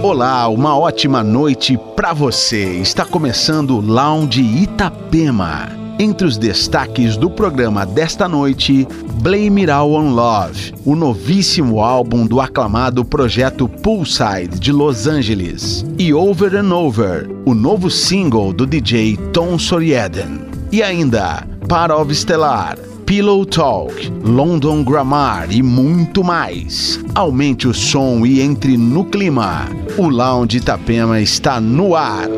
Olá, uma ótima noite para você. Está começando o Lounge Itapema. Entre os destaques do programa desta noite, Blame It All on Love, o novíssimo álbum do aclamado projeto Poolside de Los Angeles, e Over and Over, o novo single do DJ Tom Sorieden. E ainda, Part of Stellar, Pillow Talk, London Grammar e muito mais. Aumente o som e entre no clima. O Lounge Itapema está no ar.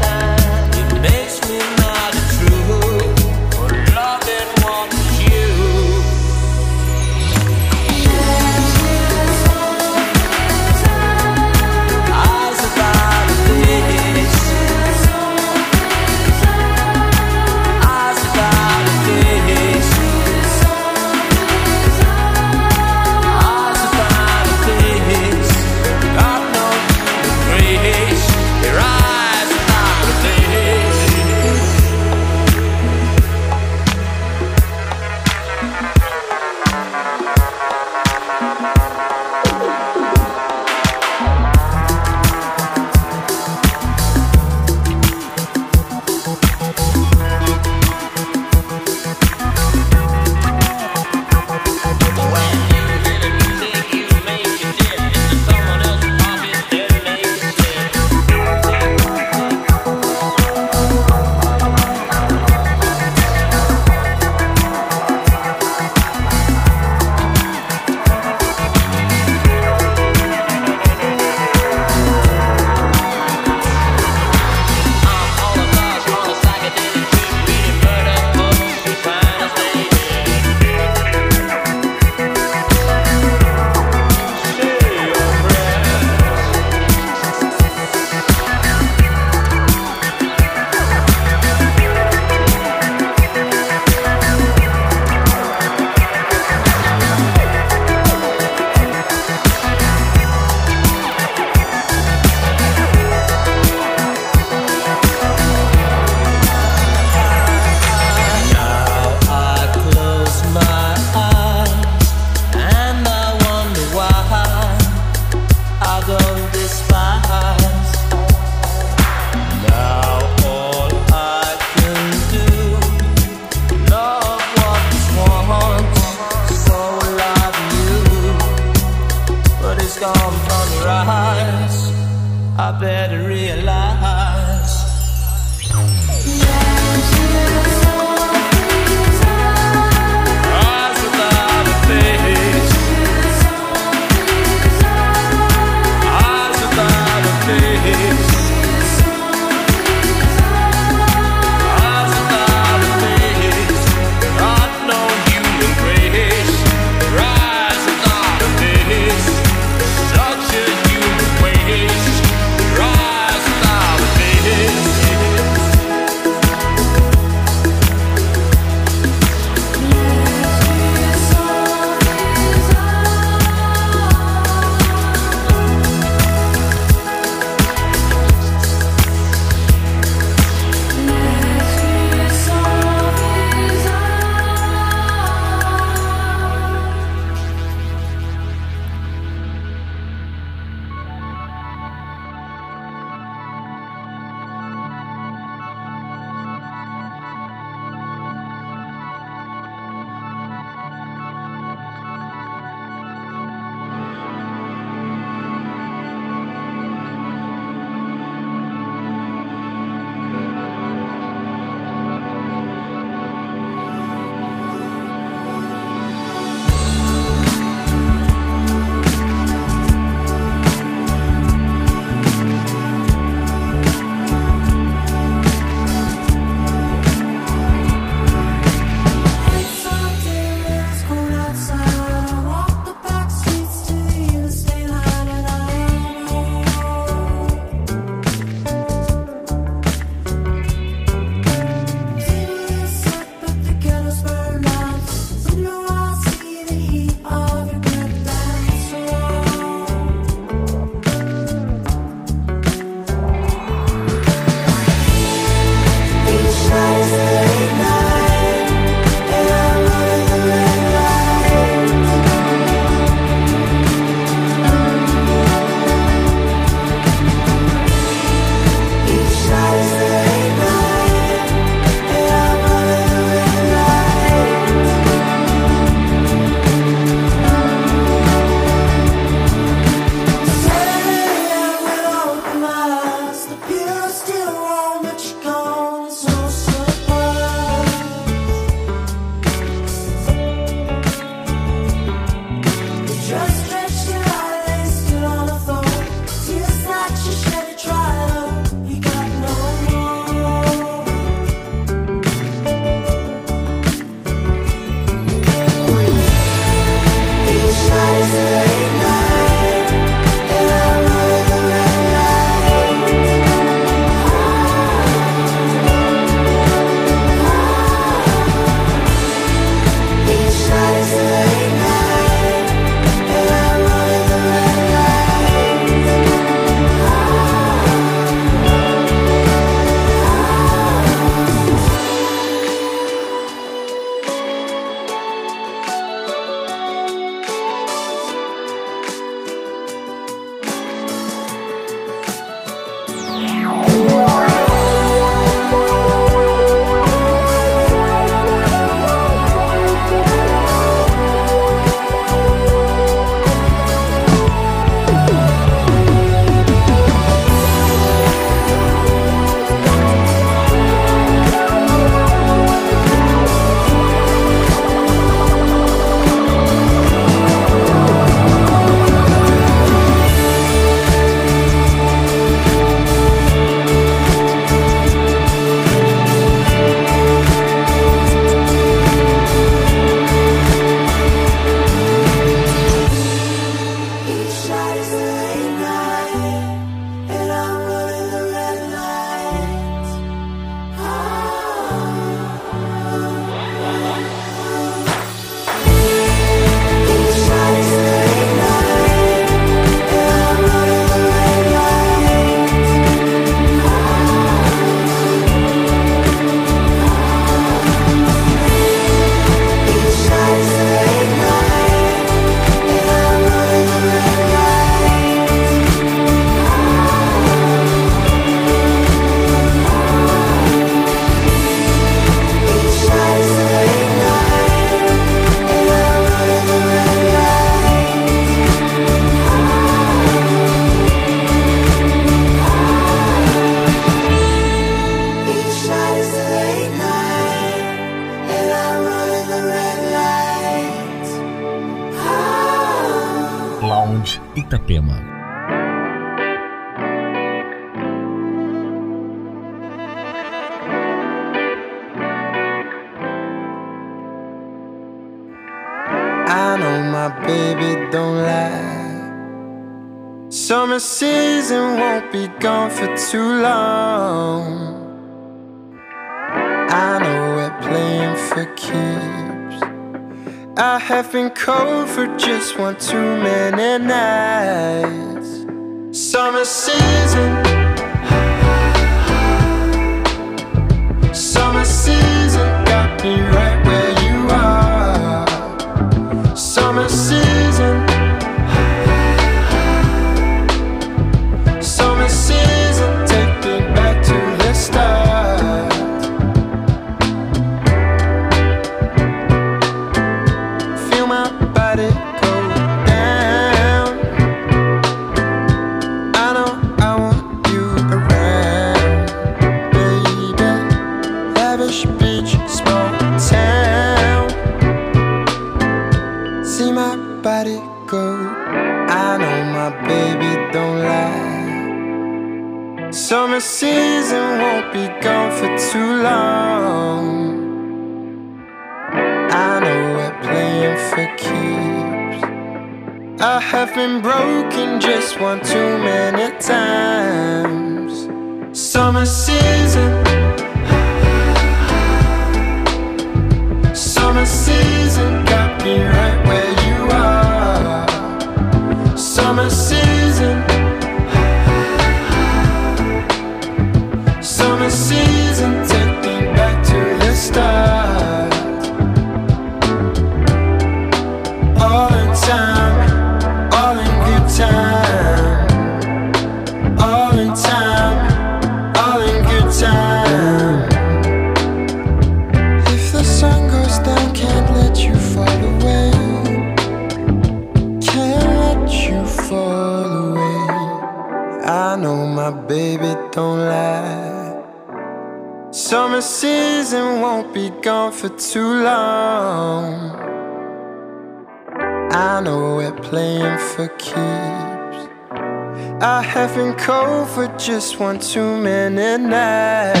Just one too many nights.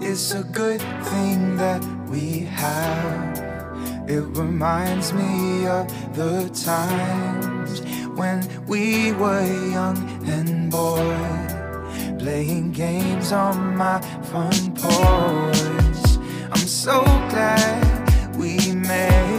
It's a good thing that we have. It reminds me of the times when we were young and bored, playing games on my front porch. I'm so glad we made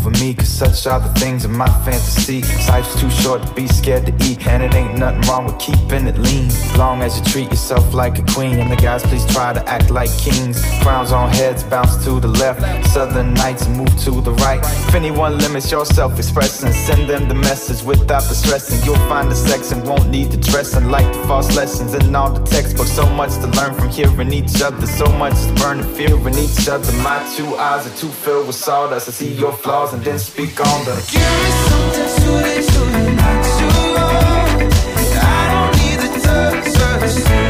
over me, cause such are the things in my fantasy. Life's too short to be scared to eat, and it ain't nothing wrong with keeping it lean. Long as you treat yourself like a queen, and the guys please try to act like kings. Crowns on heads bounce to the left, southern nights move to the right. If anyone limits your self expression, send them the message without the stressing. You'll find the sex and won't need the dressing, like the false lessons in all the textbooks. So much to learn from hearing each other, so much to burn the fear in each other. My two eyes are too filled with sawdust. I see your flaws and then speak week. Give me something sweet, sweet, natural. I don't need the touch, touch.